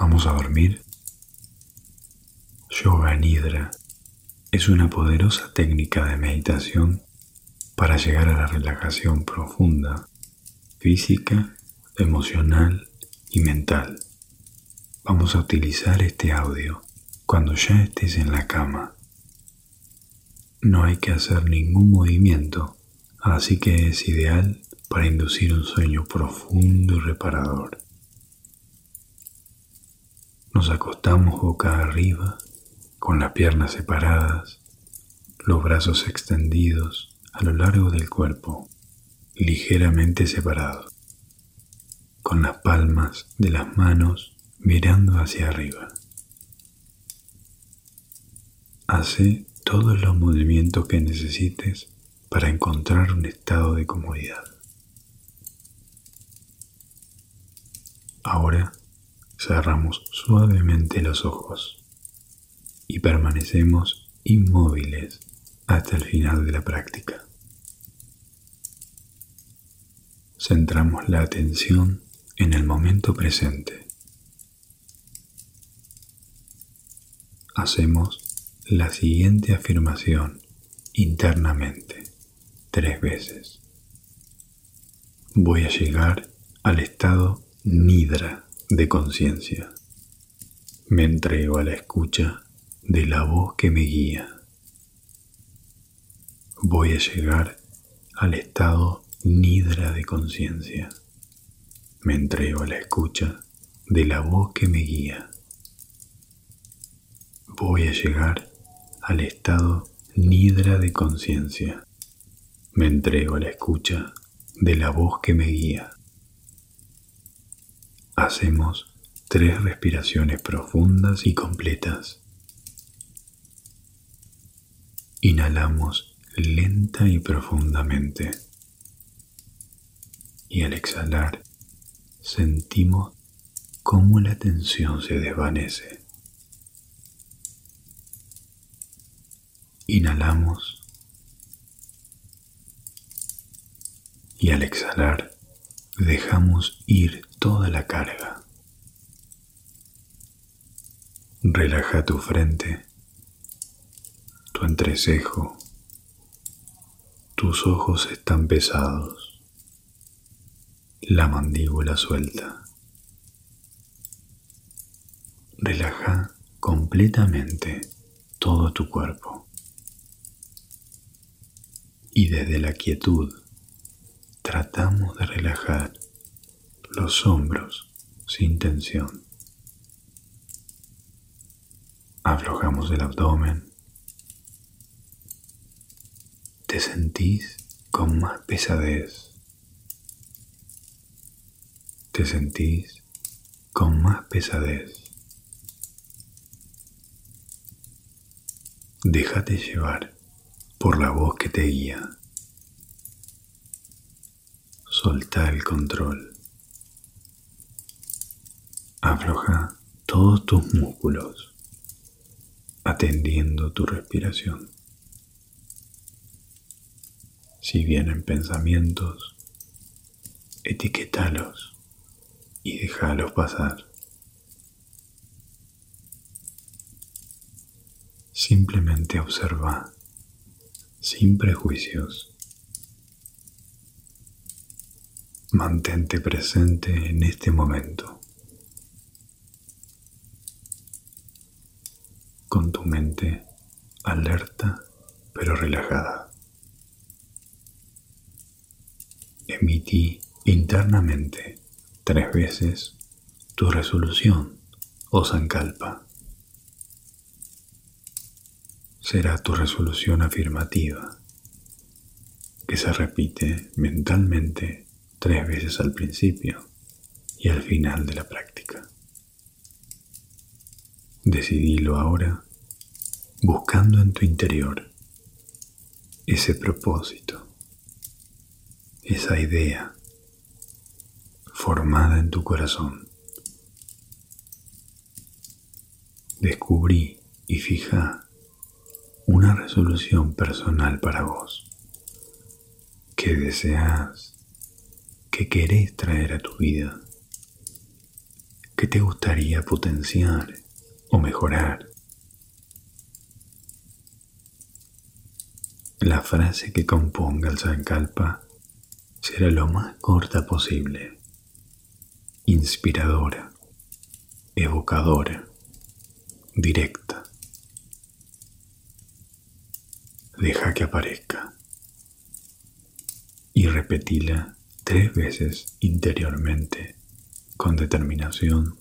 ¿Vamos a dormir? Yoga Nidra es una poderosa técnica de meditación para llegar a la relajación profunda, física, emocional y mental. Vamos a utilizar este audio cuando ya estés en la cama. No hay que hacer ningún movimiento, así que es ideal para inducir un sueño profundo y reparador. Nos acostamos boca arriba, con las piernas separadas, los brazos extendidos a lo largo del cuerpo, ligeramente separados, con las palmas de las manos mirando hacia arriba. Hace todos los movimientos que necesites para encontrar un estado de comodidad. Ahora cerramos suavemente los ojos y permanecemos inmóviles hasta el final de la práctica. Centramos la atención en el momento presente. Hacemos la siguiente afirmación internamente tres veces. Voy a llegar al estado nidra de conciencia. Me entrego a la escucha de la voz que me guía. Voy a llegar al estado nidra de conciencia. Me entrego a la escucha de la voz que me guía. Voy a llegar al estado nidra de conciencia. Me entrego a la escucha de la voz que me guía. Hacemos tres respiraciones profundas y completas. Inhalamos lenta y profundamente. Y al exhalar, sentimos cómo la tensión se desvanece. Inhalamos y al exhalar dejamos ir toda la carga. Relaja tu frente, tu entrecejo, tus ojos están pesados, la mandíbula suelta. Relaja completamente todo tu cuerpo. Y desde la quietud tratamos de relajar los hombros sin tensión. Aflojamos el abdomen. Te sentís con más pesadez. Te sentís con más pesadez. Déjate llevar por la voz que te guía. Solta el control. Afloja todos tus músculos, atendiendo tu respiración. Si vienen pensamientos, etiquétalos y déjalos pasar. Simplemente observa, sin prejuicios. Mantente presente en este momento. Con tu mente alerta pero relajada. Emití internamente tres veces tu resolución o sankalpa. Será tu resolución afirmativa que se repite mentalmente tres veces al principio y al final de la práctica. Decidilo ahora buscando en tu interior ese propósito, esa idea formada en tu corazón. Descubrí y fija una resolución personal para vos. Que deseas, que querés traer a tu vida ¿Qué te gustaría potenciar o mejorar? La frase que componga el Sankalpa será lo más corta posible, inspiradora, evocadora, directa. Deja que aparezca y repetila tres veces interiormente con determinación,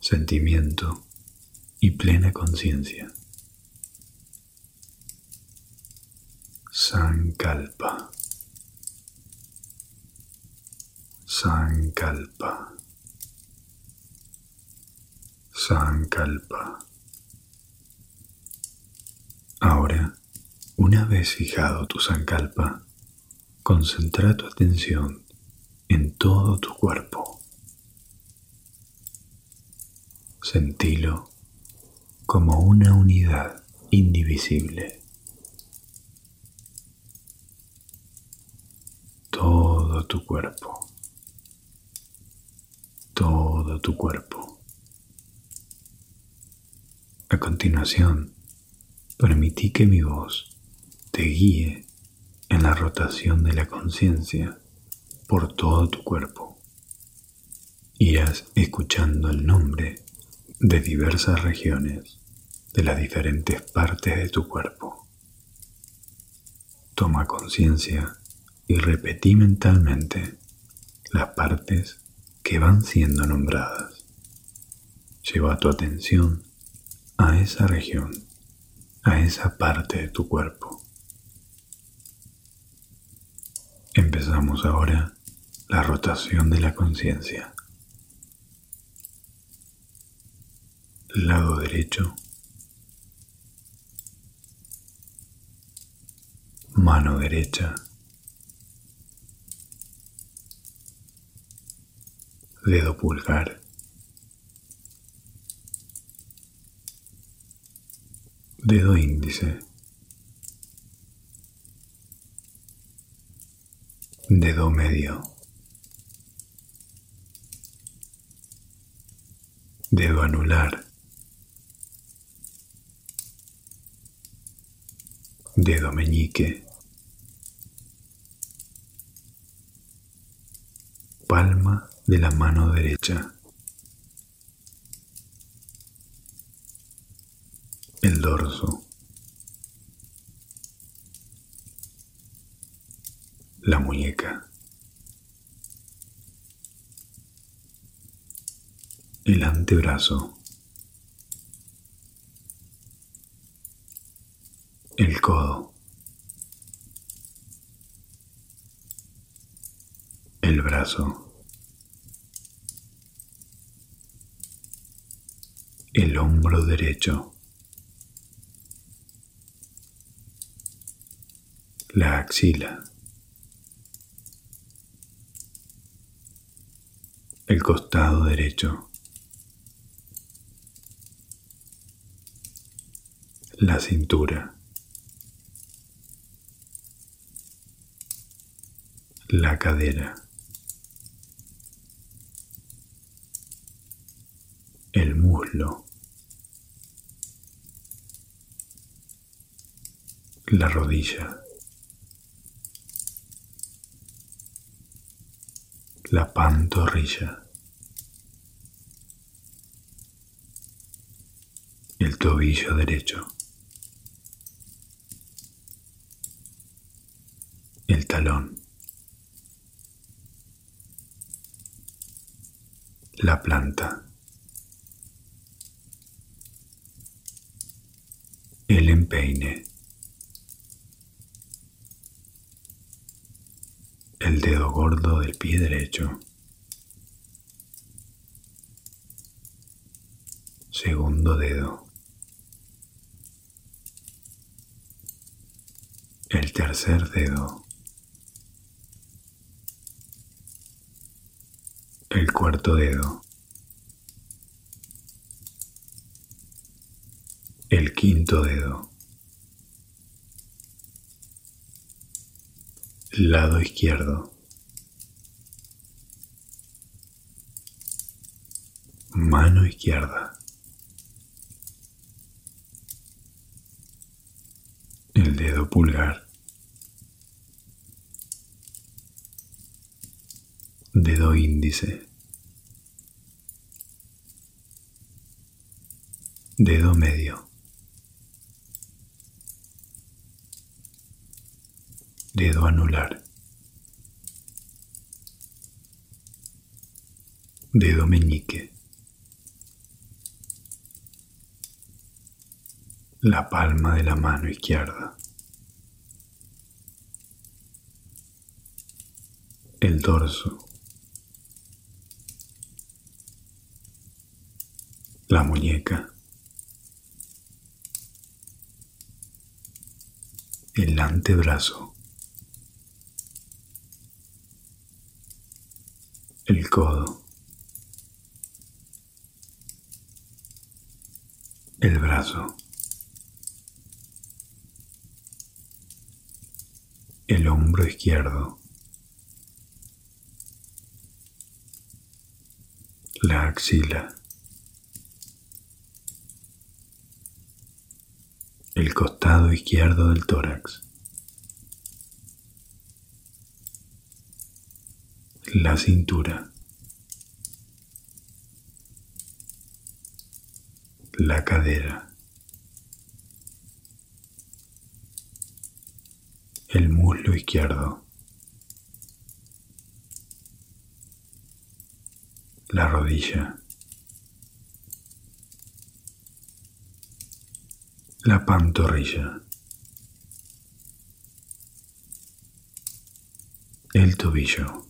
sentimiento y plena conciencia. Sankalpa. Sankalpa. Sankalpa. Ahora, una vez fijado tu Sankalpa, concentra tu atención en todo tu cuerpo. Sentilo como una unidad indivisible. Todo tu cuerpo. Todo tu cuerpo. A continuación, permití que mi voz te guíe en la rotación de la conciencia por todo tu cuerpo. Irás escuchando el nombre de diversas regiones de las diferentes partes de tu cuerpo. Toma conciencia y repetí mentalmente las partes que van siendo nombradas. Lleva tu atención a esa región, a esa parte de tu cuerpo. Empezamos ahora la rotación de la conciencia. Lado derecho. Mano derecha. Dedo pulgar. Dedo índice. Dedo medio. Dedo anular. Dedo meñique. Palma de la mano derecha. El dorso. la muñeca, el antebrazo, el codo, el brazo, el hombro derecho, la axila, el costado derecho, la cintura, la cadera, el muslo, la rodilla. la pantorrilla, el tobillo derecho, el talón, la planta, el empeine. el dedo gordo del pie derecho. Segundo dedo. El tercer dedo. El cuarto dedo. El quinto dedo. lado izquierdo, Mano izquierda. El dedo pulgar. Dedo índice. Dedo medio. Dedo anular. Dedo meñique. La palma de la mano izquierda. El dorso. La muñeca. El antebrazo. El codo. El brazo. El hombro izquierdo. La axila. Costado izquierdo del tórax. La cintura. La cadera. El muslo izquierdo. La rodilla. La pantorrilla. El tobillo.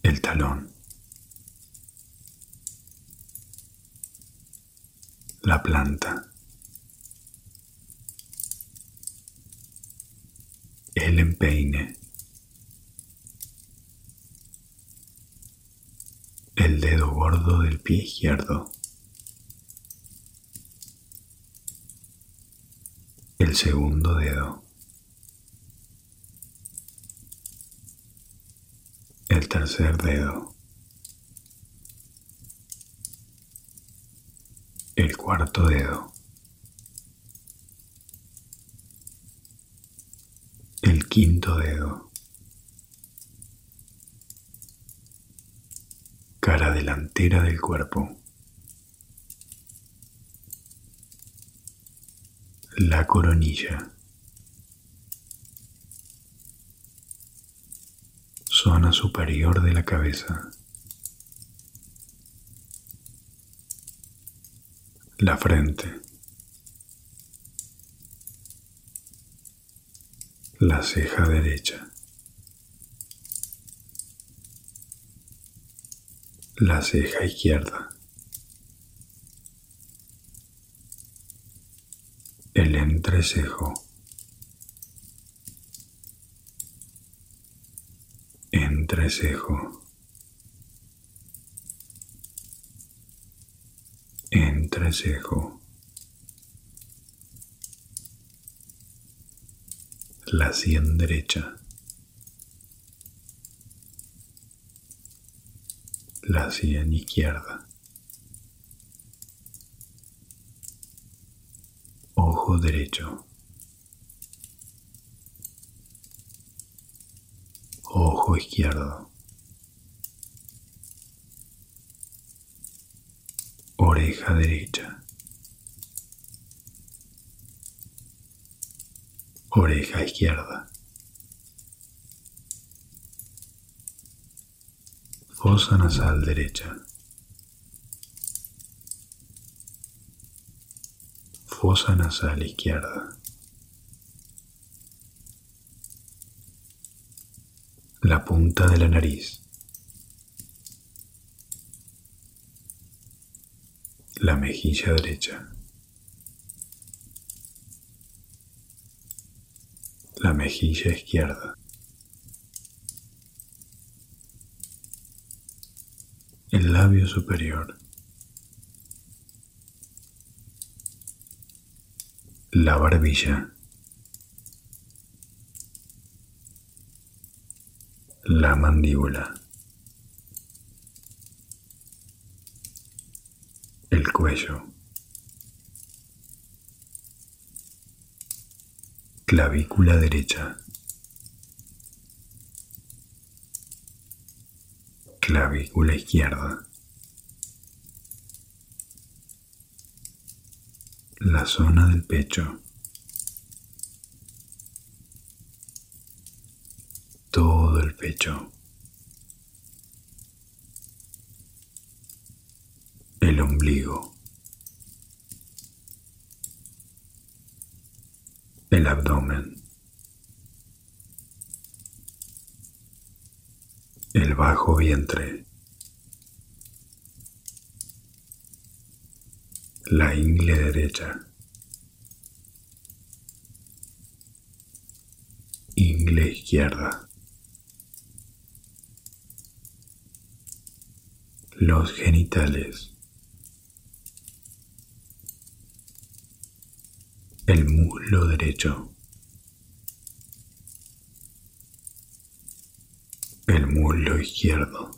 El talón. La planta. El empeine. El dedo gordo del pie izquierdo. El segundo dedo. El tercer dedo. El cuarto dedo. El quinto dedo. Cara delantera del cuerpo. La coronilla. Zona superior de la cabeza. La frente. La ceja derecha. La ceja izquierda. El entrecejo. Entrecejo. Entrecejo. La sien derecha. La sien izquierda. Derecho. Ojo izquierdo. Oreja derecha. Oreja izquierda. Fosa nasal derecha. Fosa nasal izquierda. La punta de la nariz. La mejilla derecha. La mejilla izquierda. El labio superior. la barbilla. La mandíbula. El cuello. Clavícula derecha. Clavícula izquierda. La zona del pecho, todo el pecho. el ombligo, el abdomen, el bajo vientre, la ingle derecha, ingle izquierda. los genitales. el muslo derecho, el muslo izquierdo,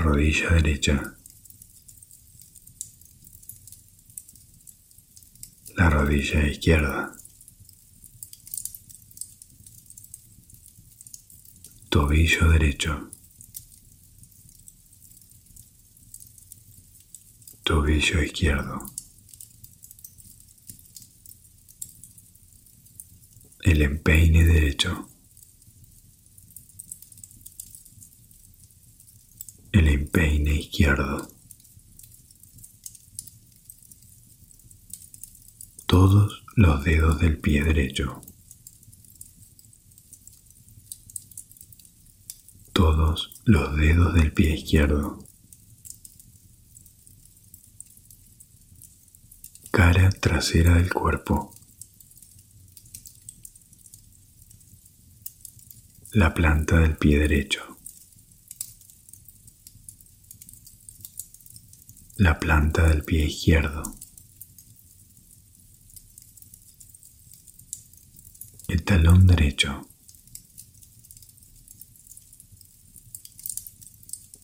rodilla derecha, la rodilla izquierda, tobillo derecho. tobillo izquierdo. El empeine derecho. El empeine izquierdo. Todos los dedos del pie derecho. Todos los dedos del pie izquierdo. cara trasera del cuerpo. La planta del pie derecho. La planta del pie izquierdo. El talón derecho.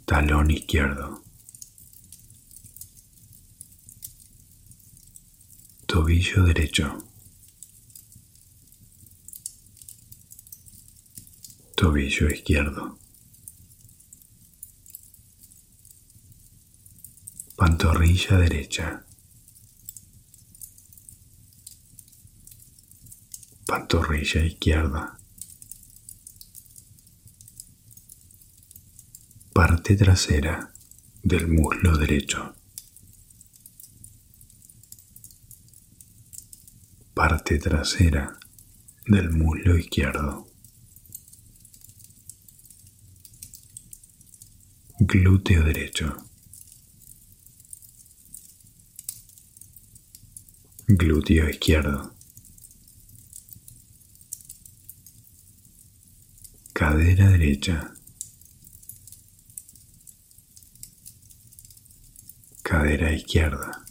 Talón izquierdo. tobillo derecho, tobillo izquierdo, pantorrilla derecha, pantorrilla izquierda, parte trasera del muslo derecho. parte trasera del muslo izquierdo. Glúteo derecho. Glúteo izquierdo. Cadera derecha. Cadera izquierda.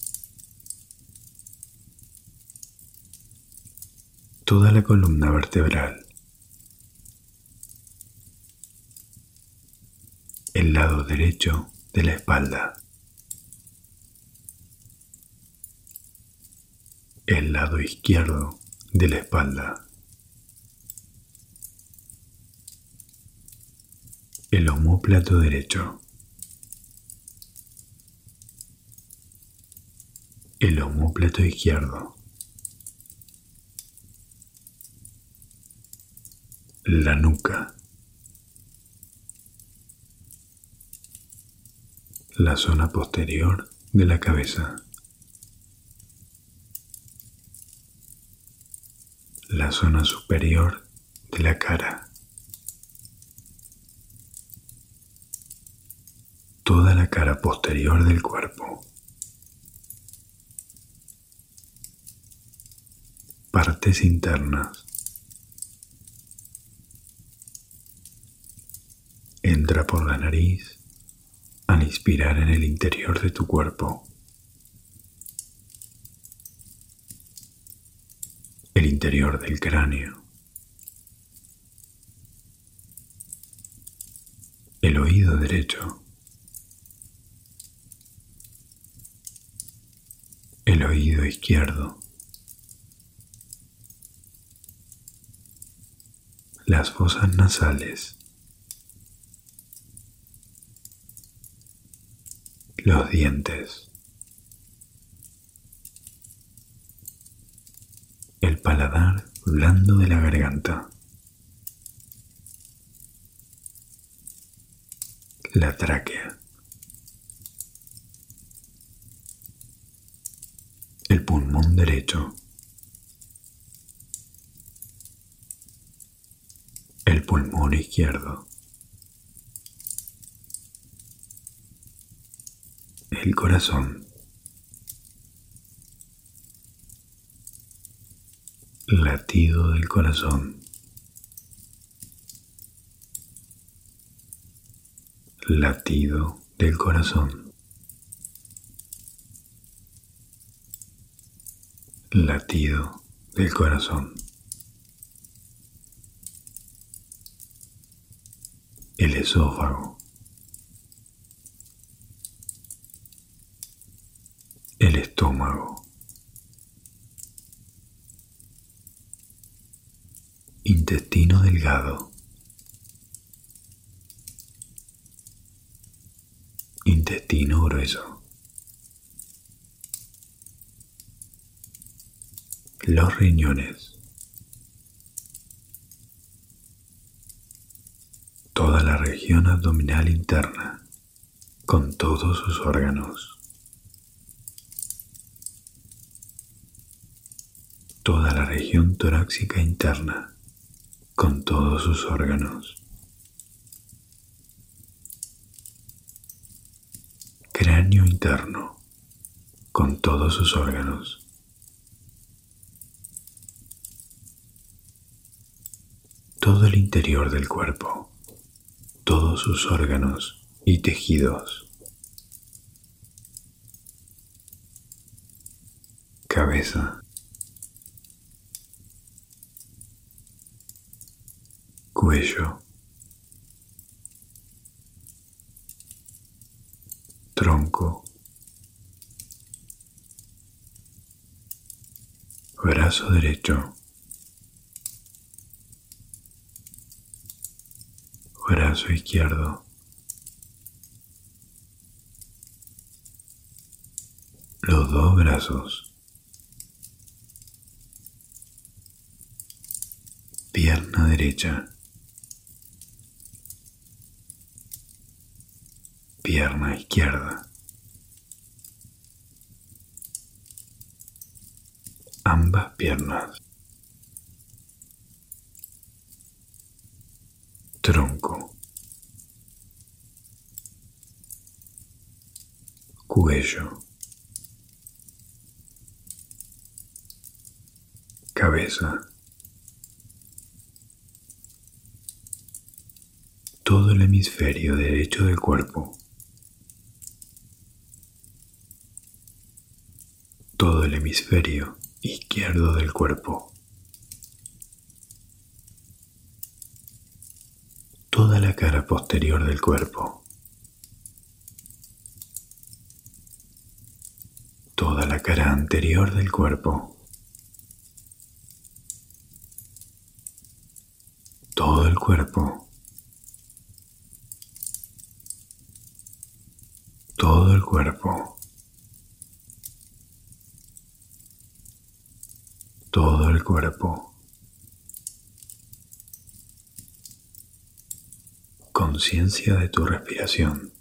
toda la columna vertebral. El lado derecho de la espalda. El lado izquierdo de la espalda. El homóplato derecho. El homóplato izquierdo. la nuca, la zona posterior de la cabeza, la zona superior de la cara, toda la cara posterior del cuerpo. partes internas, Entra por la nariz al inspirar en el interior de tu cuerpo. interior del cráneo, el oído derecho, el oído izquierdo, las fosas nasales, los dientes. Paladar blando de la garganta, la tráquea, el pulmón derecho, el pulmón izquierdo, el corazón, latido del corazón, latido del corazón, latido del corazón. El esófago. El estómago. Intestino delgado. Intestino grueso. Los riñones. Toda la región abdominal interna, con todos sus órganos. Toda la región torácica interna, con todos sus órganos. Cráneo interno, con todos sus órganos. Todo el interior del cuerpo, todos sus órganos y tejidos. Cabeza. Cuello, tronco, brazo derecho, brazo izquierdo, los dos brazos, pierna derecha. Pierna izquierda. Ambas piernas. Tronco. Cuello. Cabeza. Todo el hemisferio derecho del cuerpo. todo el hemisferio izquierdo del cuerpo. Toda la cara posterior del cuerpo. Toda la cara anterior del cuerpo. Todo el cuerpo. Todo el cuerpo. todo el cuerpo. De tu respiración.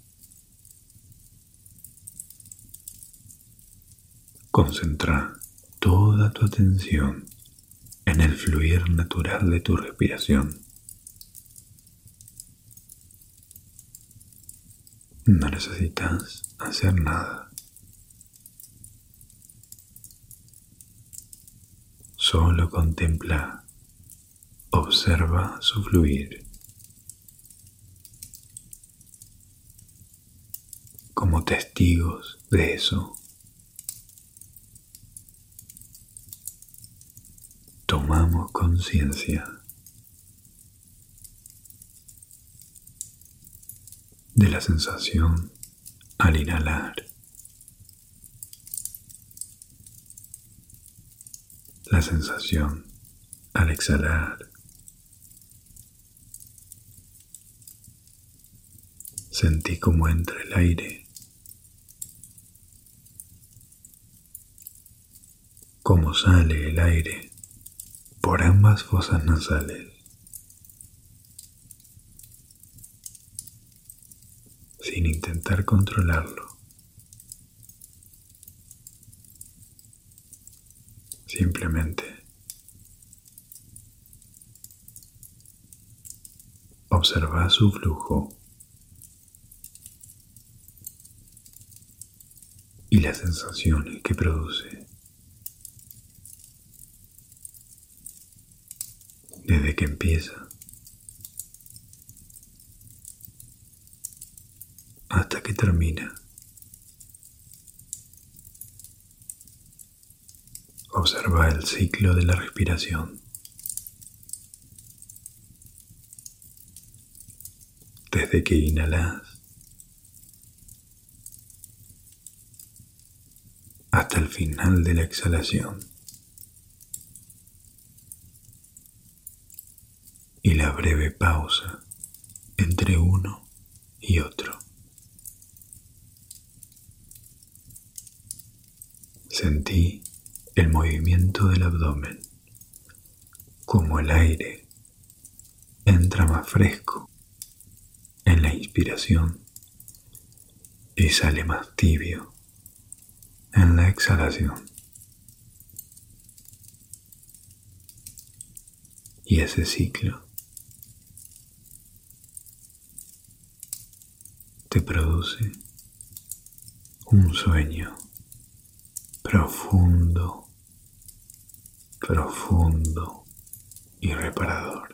Concentra toda tu atención en el fluir natural de tu respiración. No necesitas hacer nada. Solo contempla, observa su fluir. Como testigos de eso, tomamos conciencia de la sensación al inhalar la sensación al exhalar. Sentí como entra el aire, cómo sale el aire por ambas fosas nasales. sin intentar controlarlo. Simplemente observa su flujo y las sensaciones que produce. Desde que empieza hasta que termina. Observa el ciclo de la respiración. Desde que inhalas hasta el final de la exhalación. Y la breve pausa entre uno y otro. Sentí el movimiento del abdomen, como el aire entra más fresco en la inspiración y sale más tibio en la exhalación. Y ese ciclo te produce un sueño profundo, profundo y reparador.